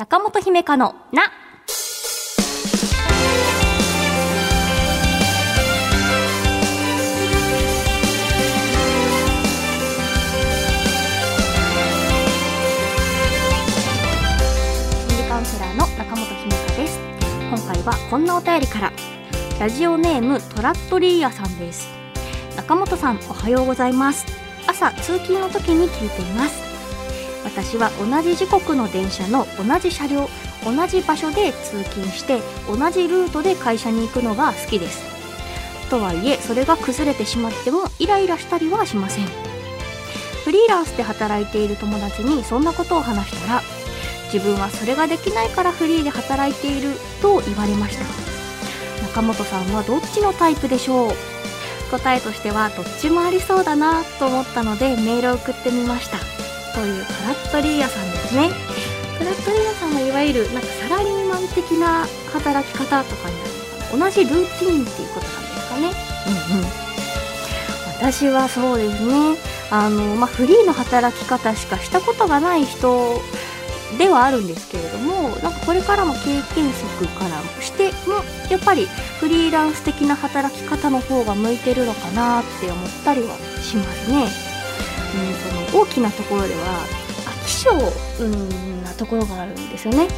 中本姫香のな。心理カウンセラーの中本姫香です。今回はこんなお便りから。ラジオネームトラットリーヤさんです。中本さんおはようございます。朝通勤の時に聞いています。私は同じ時刻の電車の同じ車両同じ場所で通勤して同じルートで会社に行くのが好きです。とはいえそれが崩れてしまってもイライラしたりはしません。フリーランスで働いている友達にそんなことを話したら自分はそれができないからフリーで働いていると言われました。中本さんはどっちのタイプでしょう？答えとしてはどっちもありそうだなと思ったのでメールを送ってみました。というトラットリーヤさんですね。トラットリーヤさんはいわゆるなんかサラリーマン的な働き方とかになるのかな。同じルーティンっていうことなんですかね。うんうん。私はそうですね。あの、まあ、フリーの働き方しかしたことがない人ではあるんですけれどもなんかこれからも経験則からしてもやっぱりフリーランス的な働き方の方が向いてるのかなって思ったりはしますね。うん、その大きなところでは飽き性うんなところがあるんですよね。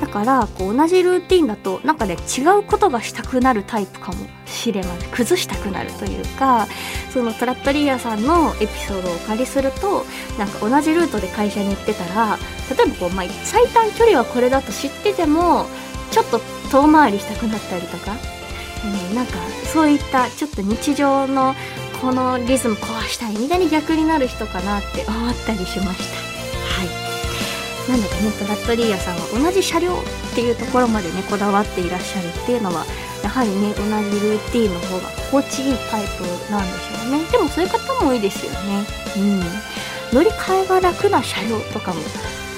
だからこう同じルーティンだとなんかね違うことがしたくなるタイプかもしれません崩したくなるというかそのトラットリーヤさんのエピソードをお借りするとなんか同じルートで会社に行ってたら例えばこう、まあ、最短距離はこれだと知っててもちょっと遠回りしたくなったりとか、うん、なんかそういったちょっと日常のこのリズム壊したいみたいに逆になる人かなって思ったりしました。はい。なんだかねトラットリーヤさんは同じ車両っていうところまでねこだわっていらっしゃるっていうのはやはりね同じルーティンの方が心地いいタイプなんでしょうね。でもそういう方も多いですよね。うん。乗り換えが楽な車両とかも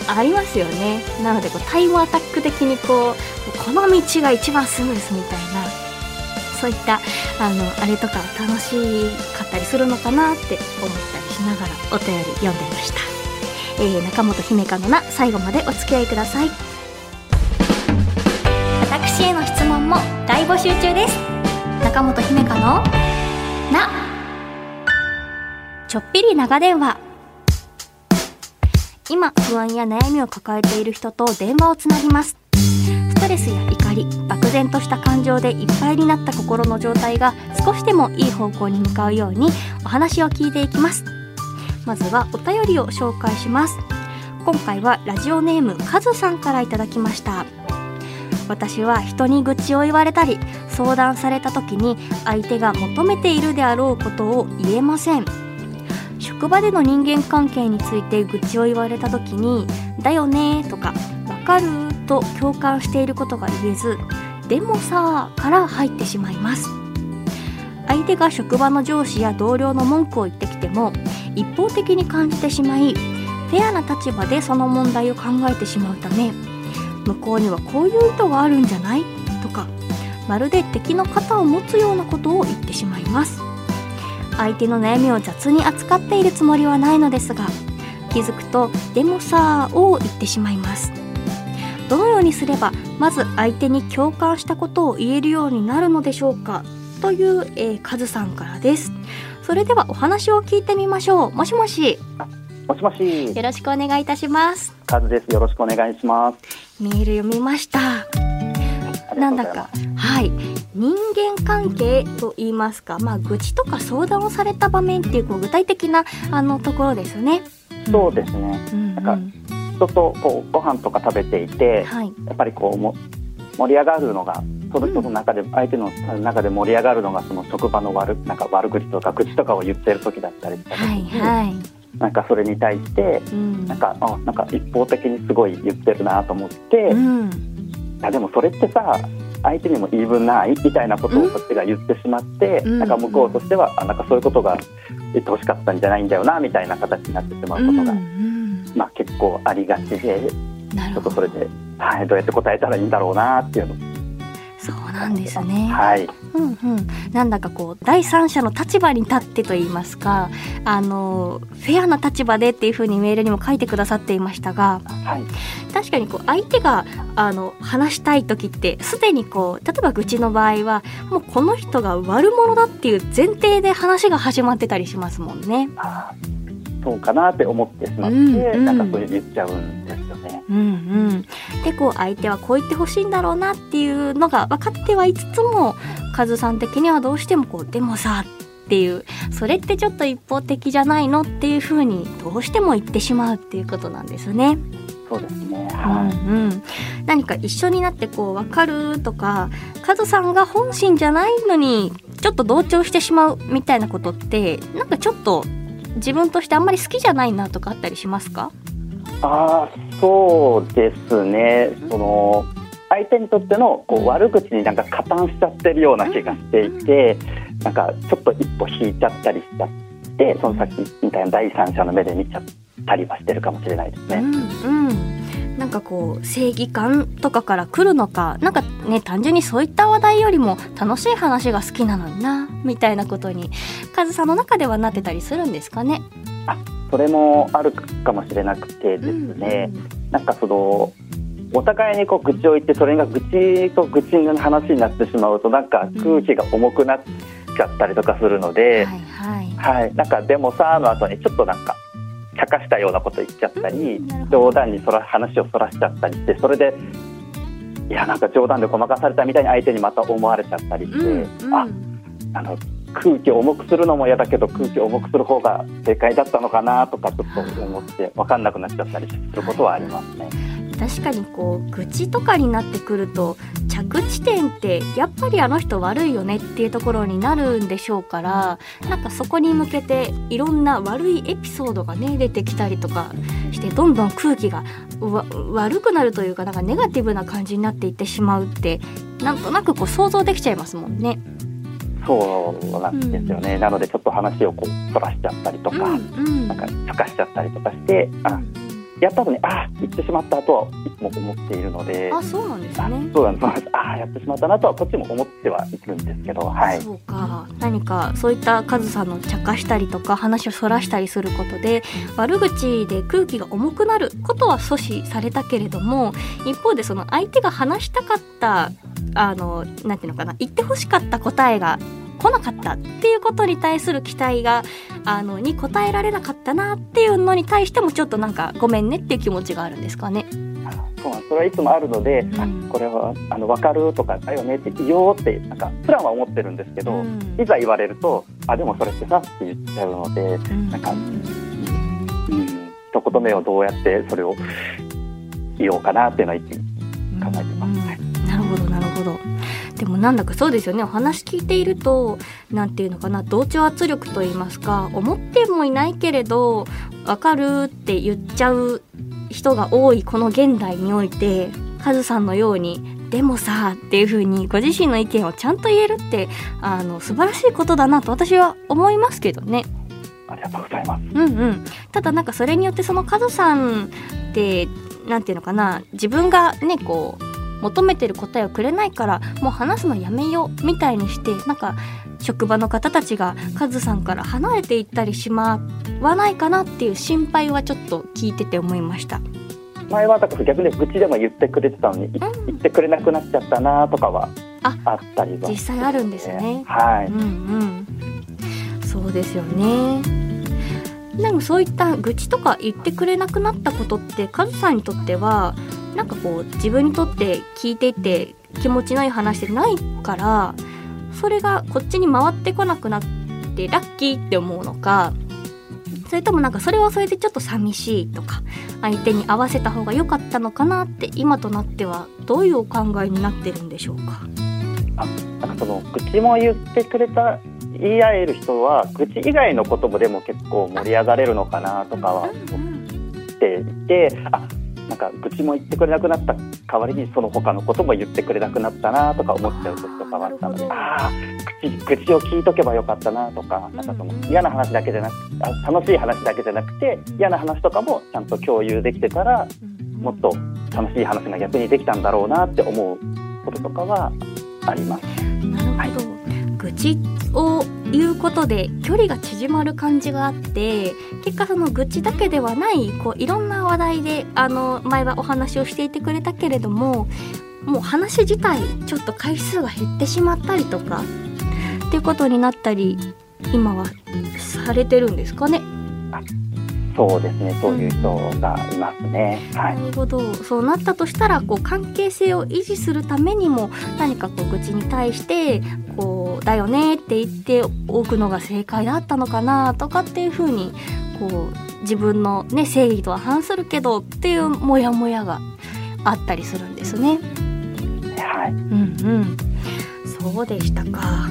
ありますよね。なのでこうタイムアタック的にこうこの道が一番スムーズみたいなそういったあのあれとか楽しかったりするのかなって思ったりしながらお便り読んでました、えー、中本姫香のな最後までお付き合いください。私への質問も大募集中です。中本姫香のなちょっぴり長電話。今不安や悩みを抱えている人と電話をつなぎます。ストレスや怒り漠然とした感情でいっぱいになった心の状態が少しでもいい方向に向かうようにお話を聞いていきます。まずはお便りを紹介します。今回はラジオネームカズさんからいただきました。私は人に愚痴を言われたり相談された時に相手が求めているであろうことを言えません。職場での人間関係について愚痴を言われた時に「だよね」とか「わかる?」と共感していることが言えず「でもさ」から入ってしまいます。相手が職場の上司や同僚の文句を言ってきても一方的に感じてしまいフェアな立場でその問題を考えてしまうため向こうにはこういう意図があるんじゃない？とかまるで敵の肩を持つようなことを言ってしまいます。相手の悩みを雑に扱っているつもりはないのですが気づくと「でもさ」を言ってしまいます。どのようにすればまず相手に共感したことを言えるようになるのでしょうかという、えー、カズさんからです。それではお話を聞いてみましょう。もしもし。もしもし。よろしくお願いいたします。カズです。よろしくお願いします。メール読みました。なんだか。はい。人間関係と言いますか。まあ愚痴とか相談をされた場面っていうこう具体的なあのところですよね。そうですね。うんうん。なんか人とこうご飯とか食べていて、はい。やっぱりこうも盛り上がるのがその人の中で、相手の中で盛り上がるのがその職場の悪なんか悪口とか愚痴とかを言ってる時だったりした時はいに、はい。なんかそれに対してうん。なんかあなんか一方的にすごい言ってるなと思って、いうん。やでもそれってさ相手にも言い分ないみたいなことをこっちが言ってしまって、うん。なんか向こうとしてはあなんかそういうことが言ってほしかったんじゃないんだよなみたいな形になってしまうことが、うんうんまあ、結構ありがちでちょっとそれで、はい、どうやって答えたらいいんだろうなっていうのそうなんですね。はい。うんうん、なんだかこう第三者の立場に立ってと言いますかあのフェアな立場でっていうふうにメールにも書いてくださっていましたがはい。確かにこう相手があの話したい時ってすでにこう例えば愚痴の場合はもうこの人が悪者だっていう前提で話が始まってたりしますもんね。そうかなって思ってしまって、うんうんなんかそう言っちゃうんですよね。うんうん、でこう相手はこう言ってほしいんだろうなっていうのが分かってはいつつもカズさん的にはどうしてもこうでもさっていうそれってちょっと一方的じゃないのっていうふうにどうしても言ってしまうっていうことなんですね。そうですね。うんはい。うん、何か一緒になってこう分かるとかカズさんが本心じゃないのにちょっと同調してしまうみたいなことってなんかちょっと自分としてあんまり好きじゃないなとかあったりしますか？ああ、そうですね。その相手にとってのこう悪口になんか加担しちゃってるような気がしていて、なんかちょっと一歩引いちゃったりしちゃって、その先みたいな第三者の目で見ちゃったりはしてるかもしれないですね。うんうん、なんかこう正義感とかから来るのかなんかね単純にそういった話題よりも楽しい話が好きなのになみたいなことにカズさんの中ではなってたりするんですかね？それもあるかもしれなくてですね。なんかそのお互いにこう愚痴を言ってそれが愚痴と愚痴の話になってしまうとなんか空気が重くなっちゃったりとかするのうんで、はいはい。はい、なんかでもさの後にちょっとなんか茶化したようなこと言っちゃったり冗談にそら話をそらしちゃったりしてそれでいやなんか冗談でごまかされたみたいに相手にまた思われちゃったりして、うんうんああの空気を重くするのも嫌だけど空気を重くする方が正解だったのかなとかちょっと思って分かんなくなっちゃったりすることはありますね。確かにこう愚痴とかになってくると着地点ってやっぱりあの人悪いよねっていうところになるんでしょうからなんかそこに向けていろんな悪いエピソードがね出てきたりとかしてどんどん空気がわ悪くなるというかなんかネガティブな感じになっていってしまうってなんとなくこう想像できちゃいますもんね。そうなんですよね、なのでちょっと話をこうそらしちゃったりとか、うんなんか茶化しちゃったりとかしてあやった後にあ言ってしまったとはいつも思っているので。あそうなんですあね。そうなんですそうなんです。あやってしまったなとはこっちも思ってはいるんですけどはい。そうか。何かそういったカズさんの茶化したりとか話をそらしたりすることで悪口で空気が重くなることは阻止されたけれども一方でその相手が話したかったあのなんていうのかな言ってほしかった答えが来なかったっていうことに対する期待があのに応えられなかったなっていうのに対してもちょっとなんかごめんねっていう気持ちがあるんですかね。あそうそれはいつもあるので、うん。あこれはあの分かるとかだよねって言おうってなんかプランは思ってるんですけど、うん。いざ言われるとあでもそれってさって言っちゃうので、うん。なんかうん、一言目をどうやってそれを言おうかなっていうのは考えてます。なるほどなるほどでもなんだかそうですよねお話聞いているとなんていうのかな同調圧力と言いますか思ってもいないけれどわかるって言っちゃう人が多いこの現代においてカズさんのようにでもさっていう風にご自身の意見をちゃんと言えるってあの素晴らしいことだなと私は思いますけどね。ありがとうございます。うんうん、ただなんかそれによってそのカズさんってなんていうのかな自分がねこう求めてる答えをくれないからもう話すのやめようみたいにしてなんか職場の方たちがカズさんから離れていったりしまわないかなっていう心配はちょっと聞いてて思いました。前はだから逆に愚痴でも言ってくれてたのに、い言ってくれなくなっちゃったなとかはああったりは実際あるんですよね。はい、うんうん、そうですよね。でもそういった愚痴とか言ってくれなくなったことってカズさんにとってはなんかこう自分にとって聞いていて気持ちのいい話でないからそれがこっちに回ってこなくなってラッキーって思うのかそれともなんかそれはそれでちょっと寂しいとか相手に合わせた方が良かったのかなって今となってはどういうお考えになってるんでしょうか？あなんかその愚痴も言ってくれた言い合える人は愚痴以外のこともでも結構盛り上がれるのかなとかは思っていてあなんか愚痴も言ってくれなくなった代わりにその他のことも言ってくれなくなったなとか思っちゃう時とかはあったので。ああ愚痴を聞いとけばよかったなとかなんかその嫌な話だけじゃなくあ楽しい話だけじゃなくて嫌な話とかもちゃんと共有できてたらもっと楽しい話が逆にできたんだろうなって思うこととかはあります。なるほど、愚痴を言うことで距離が縮まる感じがあって結果その愚痴だけではないこういろんな話題であの前はお話をしていてくれたけれどももう話自体ちょっと回数が減ってしまったりとかっていうことになったり今はされてるんですかね？そうですね、そういう人がいますね。は。ないるほどそうなったとしたらこう関係性を維持するためにも何かこう愚痴に対してこうだよねって言っておくのが正解だったのかなとかっていうふうにこう自分のね正義とは反するけどっていうモヤモヤがあったりするんですね。はい。うんうんそうでしたか。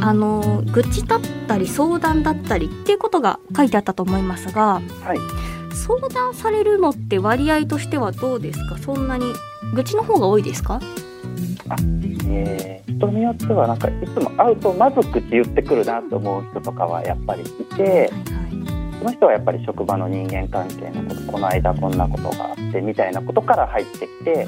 あの愚痴だったり相談だったりっていうことが書いてあったと思いますが、はい。相談されるのって割合としてはどうですか？そんなに愚痴の方が多いですか？えー、人によってはなんかいつも会うとまず口言ってくるなと思う人とかはやっぱりいてその人はやっぱり職場の人間関係のことこの間こんなことがあってみたいなことから入ってきて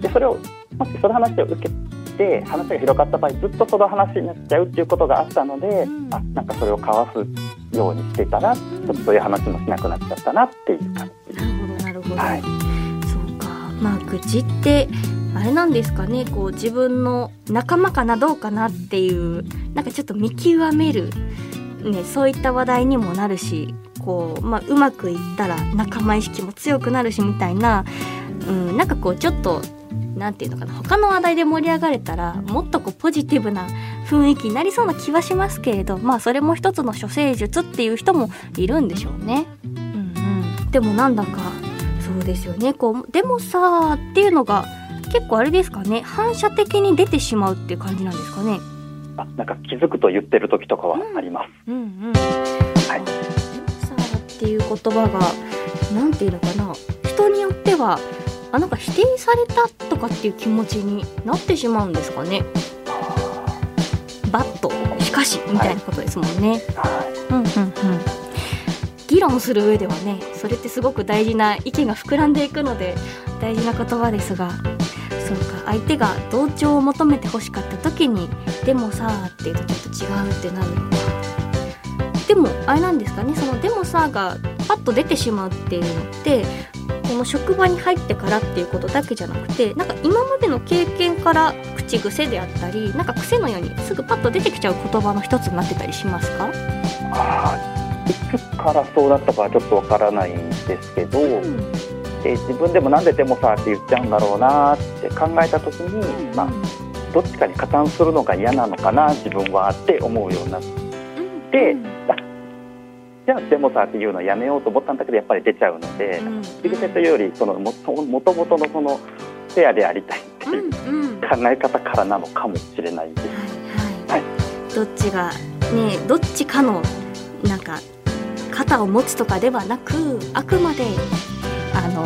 でそれをもしその話を受けて話が広がった場合ずっとその話になっちゃうっていうことがあったので、うん。あなんかそれを交わすようにしてたらちょっとそういう話もしなくなっちゃったなっていう感じ。なるほどなるほど、はい。そうか。まあ愚痴ってあれなんですかね。こう自分の仲間かなどうかなっていうなんかちょっと見極める、ね、そういった話題にもなるしこう,、まあ、うまくいったら仲間意識も強くなるしみたいな、うん、なんかこうちょっとなんていうのかな他の話題で盛り上がれたらもっとこうポジティブな雰囲気になりそうな気はしますけれどまあそれも一つの処世術っていう人もいるんでしょうね。うんうん、でもなんだかそうですよね。こうでもさーっていうのが結構あれですかね。反射的に出てしまうっていう感じなんですかね。あなんか気づくと言ってる時とかはあります。うんうん、はい。でもさーっていう言葉がなんていうのかな。人によってはあなんか否定されたとかっていう気持ちになってしまうんですかね。バットしかしみたいなことですもんね。はうんうんうん。議論する上ではねそれってすごく大事な意見が膨らんでいくので大事な言葉ですがそうか相手が同調を求めて欲しかった時にでもさーって言うとちょっと違うってなるのか。でもあれなんですかねそのでもさーがパッと出てしまうっていうのってこの職場に入ってからっていうことだけじゃなくてなんか今までの経験から口癖であったりなんか癖のようにすぐパッと出てきちゃう言葉の一つになってたりしますか？い。あーいつからそうだったかはちょっとわからないんですけど、うん。で自分でもなんででもさって言っちゃうんだろうなって考えた時に、まあ、どっちかに加担するのが嫌なのかな自分はって思うようになってでうんじゃあでもさっていうのをやめようと思ったんだけどやっぱり出ちゃうのでうん。口癖というよりそのもともともとのそのフェアでありたいっていううんうん。考え方からなのかもしれないです。はいはい、どっちがねどっちかのなんか肩を持つとかではなくあくまであの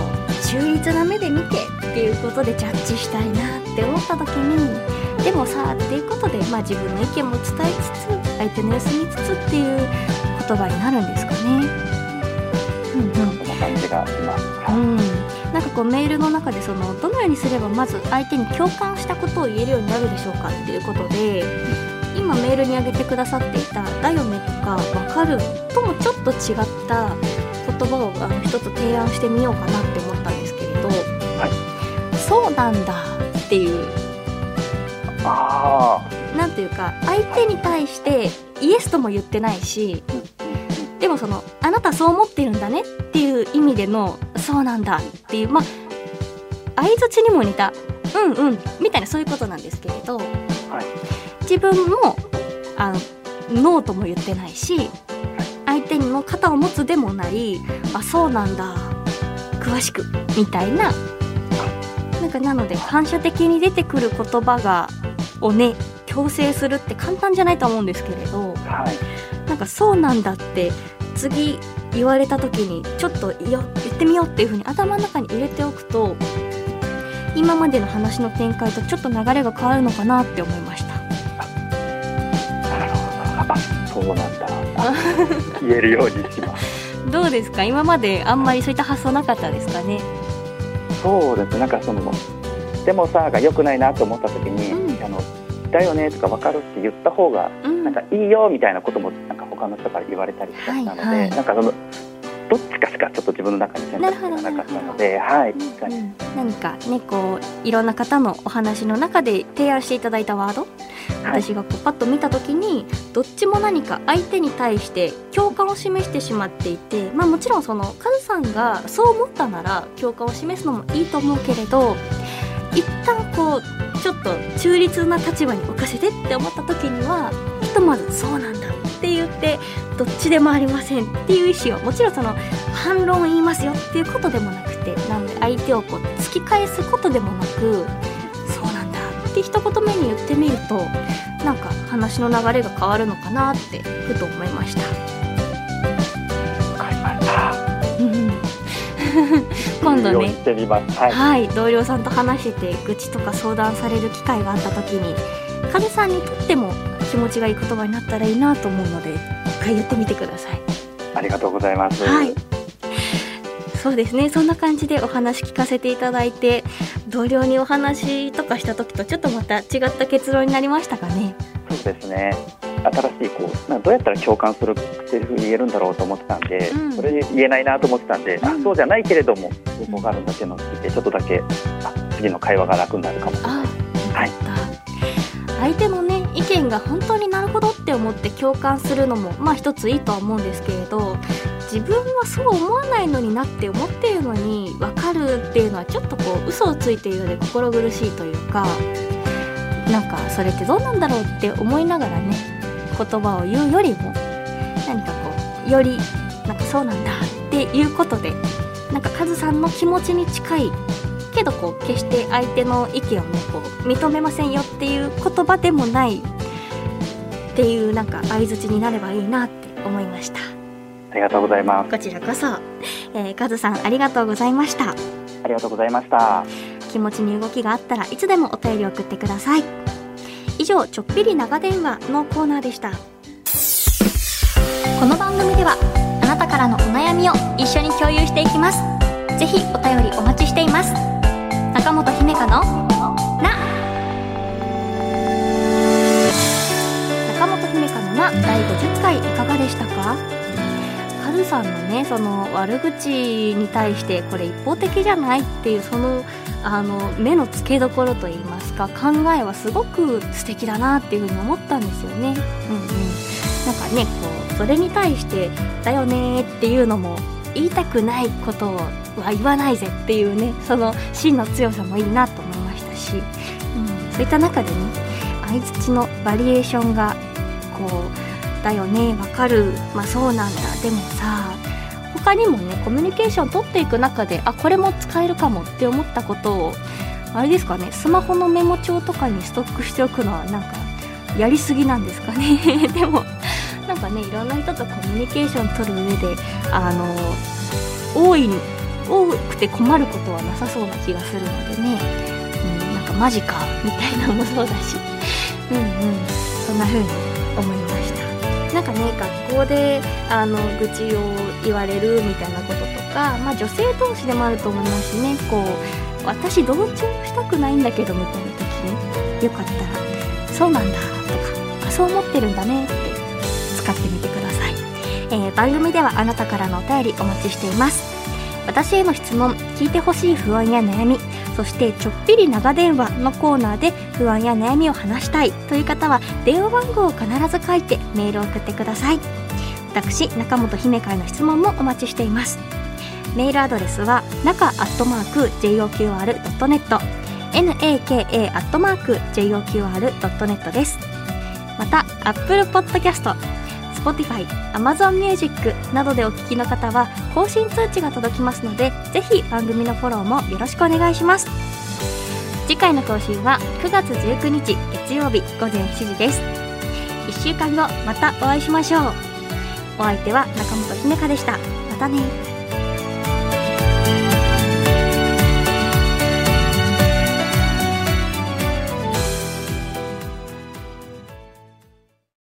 中立な目で見てっていうことでジャッジしたいなって思った時にでもさっていうことで、まあ、自分の意見も伝えつつ相手の様子見つつっていう言葉になるんですかね。うんうんそんな感じがします。うはいん、なんかこうメールの中でそのどのようにすればまず相手に共感したことを言えるようになるでしょうかっていうことで今メールに上げてくださっていた「だよね」とか「わかる」ともちょっと違った言葉をあの一つ提案してみようかなって思ったんですけれど「そうなんだ」っていうあなんていうか相手に対してイエスとも言ってないしでもそのあなたそう思ってるんだねっていう意味でのそうなんだっていうまあ相づちにも似たうんうんみたいなそういうことなんですけれど、自分もあのノーとも言ってないし相手にも肩を持つでもないあそうなんだ詳しくみたいな。なんかなので反射的に出てくる言葉がをね強制するって簡単じゃないと思うんですけれどあはいなんかそうなんだって次言われた時にちょっといよ言ってみようっていう風に頭の中に入れておくと今までの話の展開とちょっと流れが変わるのかなって思いました。なるほど。あそうなんだ。あ 言えるようにします。どうですか？今まであんまりそういった発想なかったですかね？そうですなんかそのでもさが良くないなと思った時に、うん。あのだよねとか分かるって言った方がうんなんかいいよみたいなこともなんか他の人から言われたりしたので、はいはい。なんかそのどっちかしかちょっと自分の中に選択肢がなかったので、はい、うん何かねこういろんな方のお話の中で提案していただいたワード、はい。私がこうパッと見た時にどっちも何か相手に対して共感を示してしまっていてまあもちろんそのカズさんがそう思ったなら共感を示すのもいいと思うけれど一旦こうちょっと中立な立場に置かせてって思った時にはひとまずそうなんだって言ってどっちでもありませんっていう意思をもちろんその反論を言いますよっていうことでもなくてなので相手をこう突き返すことでもなくそうなんだって一言目に言ってみるとなんか話の流れが変わるのかなってふと思いました。今度ね。はい。はい、同僚さんと話してて愚痴とか相談される機会があった時にカズさんにとっても気持ちがいい言葉になったらいいなと思うので一回言ってみてください。ありがとうございます。はい。そうですねそんな感じでお話聞かせていただいて同僚にお話とかした時とちょっとまた違った結論になりましたかね。そうですね。新しいこうなどうやったら共感するセリフ言えるんだろうと思ってたんで、うんそれで言えないなと思ってたんで、あうんそうじゃないけれども方法があるんだっていうのを聞いてちょっとだけあ次の会話が楽になるかもしれない。ああ、よかった。相手のね意見が本当になるほどって思って共感するのもまあ一ついいとは思うんですけれど自分はそう思わないのになって思っているのに分かるっていうのはちょっとこう嘘をついているので心苦しいというかなんかそれってどうなんだろうって思いながらね言葉を言うよりも何かこうよりなんかそうなんだっていうことでなんかカズさんの気持ちに近いけどこう決して相手の意見をねこう認めませんよっていう言葉でもないっていうなんか相槌になればいいなって思いました。ありがとうございます。こちらこそ、えー、カズさんありがとうございました。ありがとうございました。気持ちに動きがあったらいつでもお便り送ってください。以上ちょっぴり長電話のコーナーでした。この番組ではあなたからのお悩みを一緒に共有していきます。ぜひお便りお待ちしています。中本姫香の姫香のな第50回いかがでしたか？カズさんのねその悪口に対してこれ一方的じゃないっていうそのあの目の付けどころといいますか考えはすごく素敵だなっていうふうに思ったんですよね。うんうん、なんかねこうそれに対して「だよね」っていうのも言いたくないことは言わないぜっていうねその芯の強さもいいなと思いましたし、うん、そういった中でね相づちのバリエーションがこう「だよねわかる。まあそうなんだ。でもさ他にもねコミュニケーション取っていく中であこれも使えるかもって思ったことをあれですかねスマホのメモ帳とかにストックしておくのはなんかやりすぎなんですかね。でもなんかねいろんな人とコミュニケーション取る上であの多い多くて困ることはなさそうな気がするのでね、うん、なんかマジかみたいなのもそうだし。うんうん。そんな風に思いました。なんかね学校であの愚痴を言われるみたいなこととか、まあ、女性同士でもあると思いますしね。こう私同調したくないんだけどみたいな時によかったら「そうなんだ」とかあ「そう思ってるんだね」って使ってみてください、えー番組ではあなたからのお便りお待ちしています。私への質問聞いてほしい不安や悩みそしてちょっぴり長電話のコーナーで不安や悩みを話したいという方は電話番号を必ず書いてメールを送ってください。私中本姫会の質問もお待ちしています。メールアドレスは中アットマーク JOQR.net naka アットマーク JOQR.net です。また Apple Podcast Spotify、Amazon Music などでお聞きの方は更新通知が届きますのでぜひ番組のフォローもよろしくお願いします。次回の更新は9月19日月曜日午前7時です。1週間後またお会いしましょう。お相手は中本ひめかでした。またね。